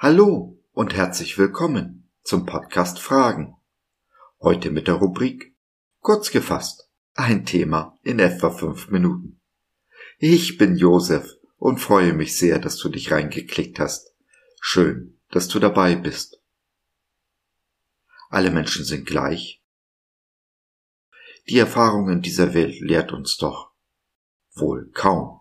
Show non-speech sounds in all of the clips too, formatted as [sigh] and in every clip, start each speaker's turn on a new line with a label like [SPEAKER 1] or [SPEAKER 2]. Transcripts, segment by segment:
[SPEAKER 1] Hallo und herzlich willkommen zum Podcast Fragen. Heute mit der Rubrik Kurz gefasst, ein Thema in etwa fünf Minuten. Ich bin Josef und freue mich sehr, dass du dich reingeklickt hast. Schön, dass du dabei bist. Alle Menschen sind gleich. Die Erfahrung in dieser Welt lehrt uns doch wohl kaum.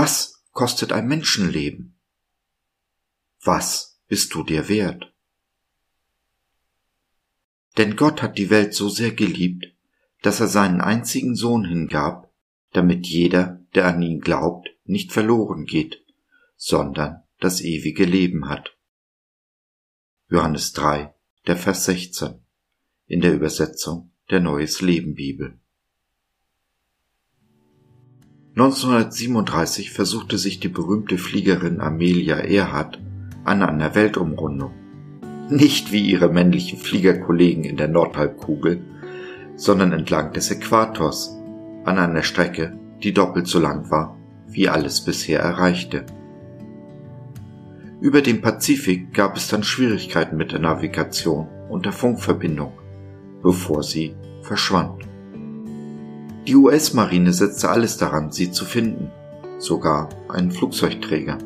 [SPEAKER 1] Was kostet ein Menschenleben? Was bist du dir wert? Denn Gott hat die Welt so sehr geliebt, dass er seinen einzigen Sohn hingab, damit jeder, der an ihn glaubt, nicht verloren geht, sondern das ewige Leben hat. Johannes 3, der Vers 16 in der Übersetzung der Neues Leben Bibel. 1937 versuchte sich die berühmte Fliegerin Amelia Earhart an einer Weltumrundung. Nicht wie ihre männlichen Fliegerkollegen in der Nordhalbkugel, sondern entlang des Äquators, an einer Strecke, die doppelt so lang war, wie alles bisher erreichte. Über dem Pazifik gab es dann Schwierigkeiten mit der Navigation und der Funkverbindung, bevor sie verschwand. Die US-Marine setzte alles daran, sie zu finden, sogar einen Flugzeugträger.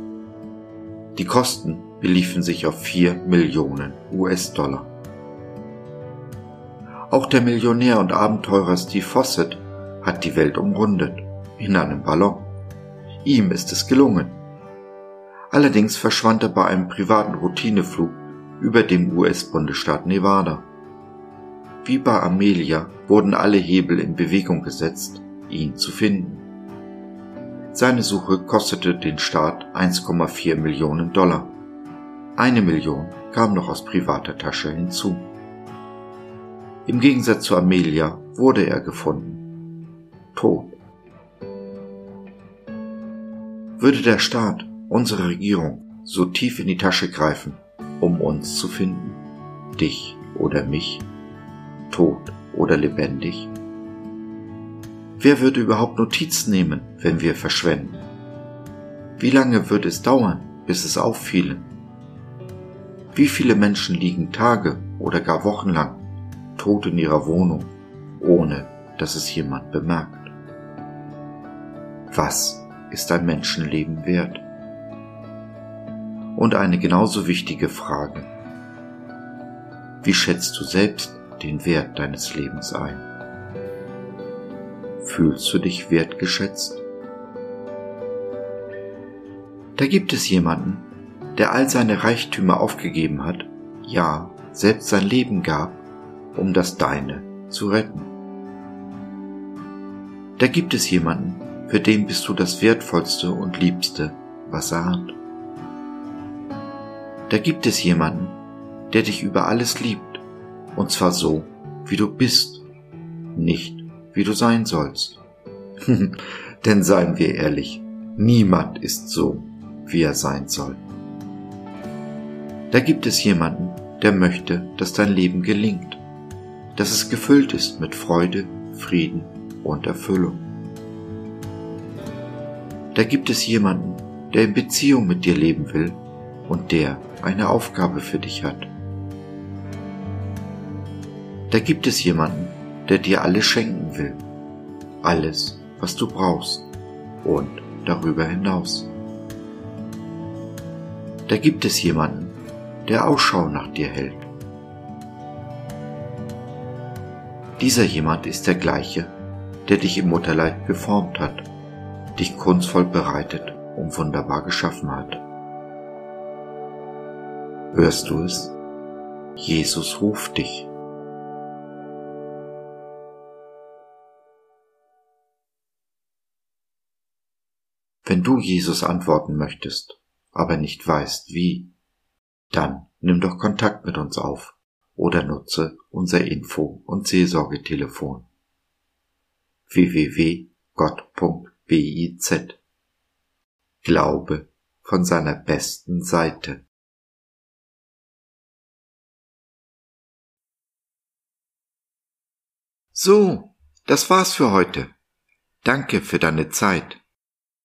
[SPEAKER 1] Die Kosten beliefen sich auf 4 Millionen US-Dollar. Auch der Millionär und Abenteurer Steve Fawcett hat die Welt umrundet, in einem Ballon. Ihm ist es gelungen. Allerdings verschwand er bei einem privaten Routineflug über dem US-Bundesstaat Nevada. Wie bei Amelia wurden alle Hebel in Bewegung gesetzt, ihn zu finden. Seine Suche kostete den Staat 1,4 Millionen Dollar. Eine Million kam noch aus privater Tasche hinzu. Im Gegensatz zu Amelia wurde er gefunden. Tot. Würde der Staat, unsere Regierung, so tief in die Tasche greifen, um uns zu finden, dich oder mich, tot oder lebendig? Wer würde überhaupt Notiz nehmen, wenn wir verschwenden? Wie lange würde es dauern, bis es auffiele? Wie viele Menschen liegen Tage oder gar Wochen lang tot in ihrer Wohnung, ohne dass es jemand bemerkt? Was ist ein Menschenleben wert? Und eine genauso wichtige Frage. Wie schätzt du selbst den Wert deines Lebens ein? Fühlst du dich wertgeschätzt? Da gibt es jemanden, der all seine Reichtümer aufgegeben hat, ja, selbst sein Leben gab, um das Deine zu retten. Da gibt es jemanden, für den bist du das Wertvollste und Liebste, was er hat. Da gibt es jemanden, der dich über alles liebt und zwar so, wie du bist, nicht wie du sein sollst. [laughs] Denn seien wir ehrlich, niemand ist so, wie er sein soll. Da gibt es jemanden, der möchte, dass dein Leben gelingt, dass es gefüllt ist mit Freude, Frieden und Erfüllung. Da gibt es jemanden, der in Beziehung mit dir leben will und der eine Aufgabe für dich hat. Da gibt es jemanden, der dir alles schenken will. Alles, was du brauchst und darüber hinaus. Da gibt es jemanden, der Ausschau nach dir hält. Dieser jemand ist der gleiche, der dich im Mutterleib geformt hat, dich kunstvoll bereitet und wunderbar geschaffen hat. Hörst du es? Jesus ruft dich. Wenn du Jesus antworten möchtest, aber nicht weißt wie, dann nimm doch Kontakt mit uns auf oder nutze unser Info- und Seelsorgetelefon www.gott.biz Glaube von seiner besten Seite. So, das war's für heute. Danke für deine Zeit.